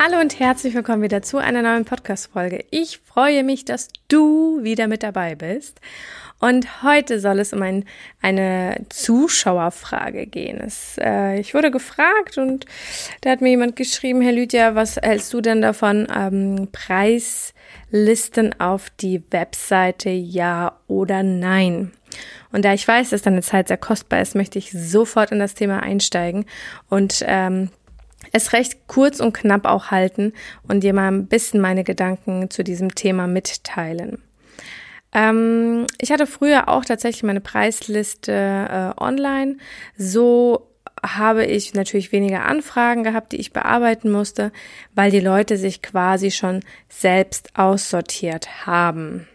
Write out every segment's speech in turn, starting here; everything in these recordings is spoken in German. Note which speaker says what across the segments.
Speaker 1: Hallo und herzlich willkommen wieder zu einer neuen Podcast-Folge. Ich freue mich, dass du wieder mit dabei bist. Und heute soll es um ein, eine Zuschauerfrage gehen. Es, äh, ich wurde gefragt und da hat mir jemand geschrieben, Herr Lydia, was hältst du denn davon, ähm, Preislisten auf die Webseite ja oder nein? Und da ich weiß, dass deine Zeit sehr kostbar ist, möchte ich sofort in das Thema einsteigen und ähm, es recht kurz und knapp auch halten und dir mal ein bisschen meine Gedanken zu diesem Thema mitteilen. Ähm, ich hatte früher auch tatsächlich meine Preisliste äh, online. So habe ich natürlich weniger Anfragen gehabt, die ich bearbeiten musste, weil die Leute sich quasi schon selbst aussortiert haben.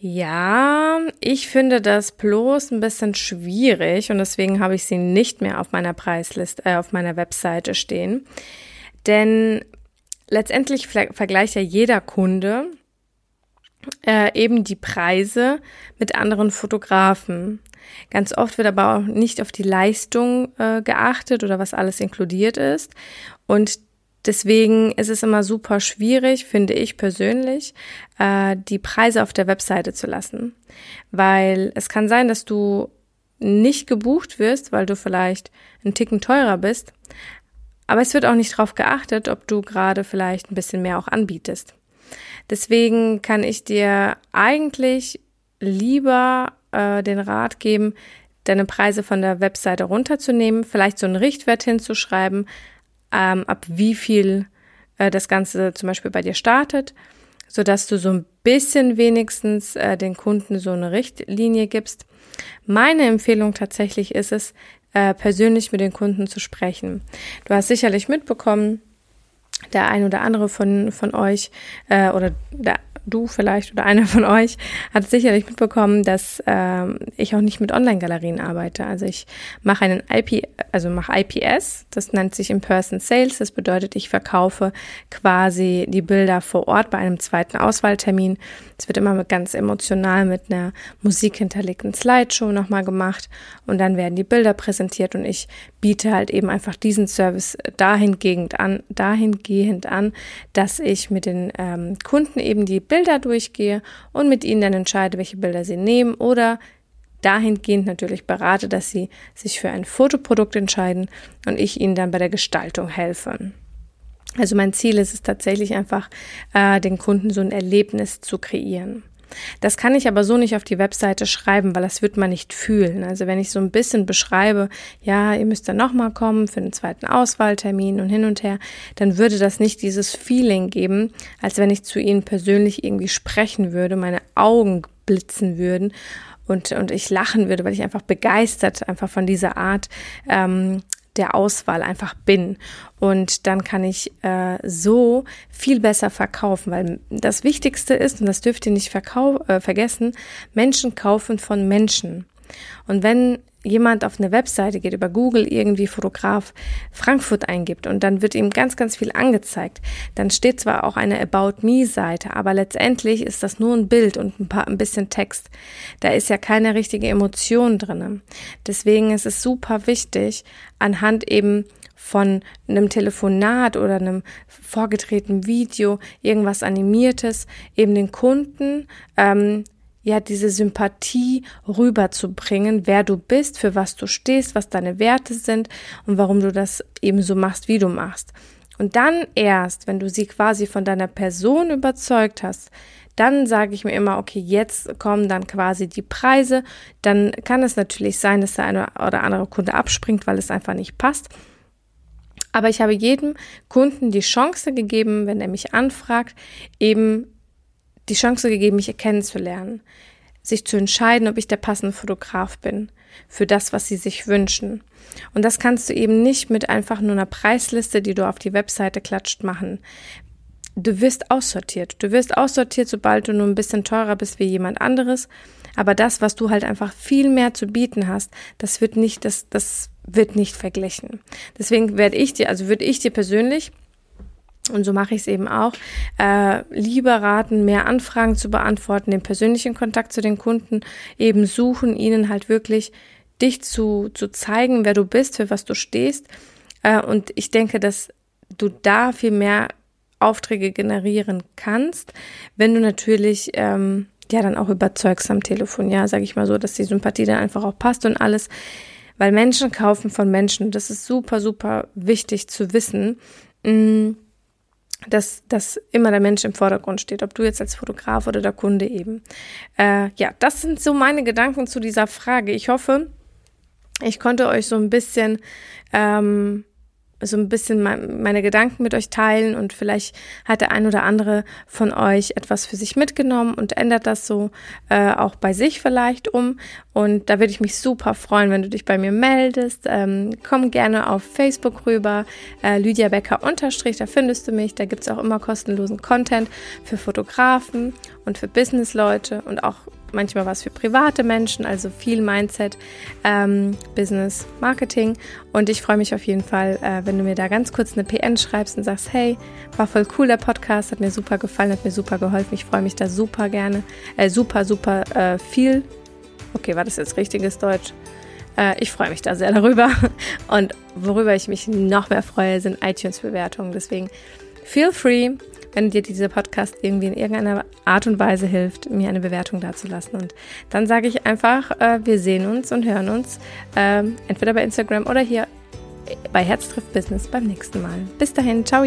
Speaker 1: Ja, ich finde das bloß ein bisschen schwierig und deswegen habe ich sie nicht mehr auf meiner Preisliste, äh, auf meiner Webseite stehen. Denn letztendlich vergleicht ja jeder Kunde äh, eben die Preise mit anderen Fotografen. Ganz oft wird aber auch nicht auf die Leistung äh, geachtet oder was alles inkludiert ist. Und deswegen ist es immer super schwierig, finde ich persönlich, äh, die Preise auf der Webseite zu lassen. Weil es kann sein, dass du nicht gebucht wirst, weil du vielleicht einen Ticken teurer bist. Aber es wird auch nicht darauf geachtet, ob du gerade vielleicht ein bisschen mehr auch anbietest. Deswegen kann ich dir eigentlich lieber äh, den Rat geben, deine Preise von der Webseite runterzunehmen, vielleicht so einen Richtwert hinzuschreiben, ähm, ab wie viel äh, das Ganze zum Beispiel bei dir startet, so dass du so ein bisschen wenigstens äh, den Kunden so eine Richtlinie gibst. Meine Empfehlung tatsächlich ist es, äh, persönlich mit den Kunden zu sprechen. Du hast sicherlich mitbekommen, der ein oder andere von, von euch äh, oder der du vielleicht oder einer von euch hat sicherlich mitbekommen, dass äh, ich auch nicht mit Online-Galerien arbeite. Also ich mache einen IP, also mache IPS, das nennt sich In-Person Sales. Das bedeutet, ich verkaufe quasi die Bilder vor Ort bei einem zweiten Auswahltermin. Es wird immer ganz emotional mit einer Musik hinterlegten Slideshow nochmal gemacht und dann werden die Bilder präsentiert und ich biete halt eben einfach diesen Service dahingehend an, dahingehend an, dass ich mit den ähm, Kunden eben die Bilder durchgehe und mit ihnen dann entscheide, welche Bilder sie nehmen oder dahingehend natürlich berate, dass sie sich für ein Fotoprodukt entscheiden und ich ihnen dann bei der Gestaltung helfe. Also mein Ziel ist es tatsächlich einfach, äh, den Kunden so ein Erlebnis zu kreieren. Das kann ich aber so nicht auf die Webseite schreiben, weil das wird man nicht fühlen. Also wenn ich so ein bisschen beschreibe, ja, ihr müsst dann nochmal kommen für den zweiten Auswahltermin und hin und her, dann würde das nicht dieses Feeling geben, als wenn ich zu ihnen persönlich irgendwie sprechen würde, meine Augen blitzen würden und, und ich lachen würde, weil ich einfach begeistert einfach von dieser Art ähm, der Auswahl einfach bin. Und dann kann ich äh, so viel besser verkaufen, weil das Wichtigste ist, und das dürft ihr nicht äh, vergessen, Menschen kaufen von Menschen. Und wenn jemand auf eine Webseite geht, über Google irgendwie Fotograf Frankfurt eingibt und dann wird ihm ganz, ganz viel angezeigt, dann steht zwar auch eine About Me Seite, aber letztendlich ist das nur ein Bild und ein paar, ein bisschen Text. Da ist ja keine richtige Emotion drinne. Deswegen ist es super wichtig, anhand eben von einem Telefonat oder einem vorgetretenen Video, irgendwas Animiertes, eben den Kunden ähm, ja, diese Sympathie rüberzubringen, wer du bist, für was du stehst, was deine Werte sind und warum du das eben so machst, wie du machst. Und dann erst, wenn du sie quasi von deiner Person überzeugt hast, dann sage ich mir immer, okay, jetzt kommen dann quasi die Preise. Dann kann es natürlich sein, dass der eine oder andere Kunde abspringt, weil es einfach nicht passt. Aber ich habe jedem Kunden die Chance gegeben, wenn er mich anfragt, eben die Chance gegeben, mich kennenzulernen, sich zu entscheiden, ob ich der passende Fotograf bin für das, was sie sich wünschen. Und das kannst du eben nicht mit einfach nur einer Preisliste, die du auf die Webseite klatscht, machen. Du wirst aussortiert. Du wirst aussortiert, sobald du nur ein bisschen teurer bist wie jemand anderes. Aber das, was du halt einfach viel mehr zu bieten hast, das wird nicht, das, das wird nicht verglichen. Deswegen werde ich dir, also würde ich dir persönlich und so mache ich es eben auch, äh, lieber raten, mehr Anfragen zu beantworten, den persönlichen Kontakt zu den Kunden eben suchen, ihnen halt wirklich dich zu, zu zeigen, wer du bist, für was du stehst. Äh, und ich denke, dass du da viel mehr Aufträge generieren kannst, wenn du natürlich ähm, ja dann auch überzeugst am Telefon, ja, sage ich mal so, dass die Sympathie dann einfach auch passt und alles, weil Menschen kaufen von Menschen. Das ist super, super wichtig zu wissen. Mh, mm, dass, dass immer der Mensch im Vordergrund steht, ob du jetzt als Fotograf oder der Kunde eben. Äh, ja, das sind so meine Gedanken zu dieser Frage. Ich hoffe, ich konnte euch so ein bisschen ähm, so ein bisschen meine Gedanken mit euch teilen und vielleicht hat der ein oder andere von euch etwas für sich mitgenommen und ändert das so äh, auch bei sich vielleicht um. Und da würde ich mich super freuen, wenn du dich bei mir meldest. Ähm, komm gerne auf Facebook rüber, äh, Lydia Becker unterstrich, da findest du mich. Da gibt's auch immer kostenlosen Content für Fotografen und für Businessleute und auch manchmal was für private Menschen, also viel Mindset, ähm, Business, Marketing. Und ich freue mich auf jeden Fall, äh, wenn du mir da ganz kurz eine PN schreibst und sagst, hey, war voll cool der Podcast, hat mir super gefallen, hat mir super geholfen. Ich freue mich da super gerne, äh, super, super äh, viel. Okay, war das jetzt richtiges Deutsch? Äh, ich freue mich da sehr darüber. Und worüber ich mich noch mehr freue, sind iTunes-Bewertungen. Deswegen feel free wenn dir dieser Podcast irgendwie in irgendeiner Art und Weise hilft, mir eine Bewertung dazulassen. Und dann sage ich einfach, äh, wir sehen uns und hören uns äh, entweder bei Instagram oder hier bei Herz trifft Business beim nächsten Mal. Bis dahin, ciao!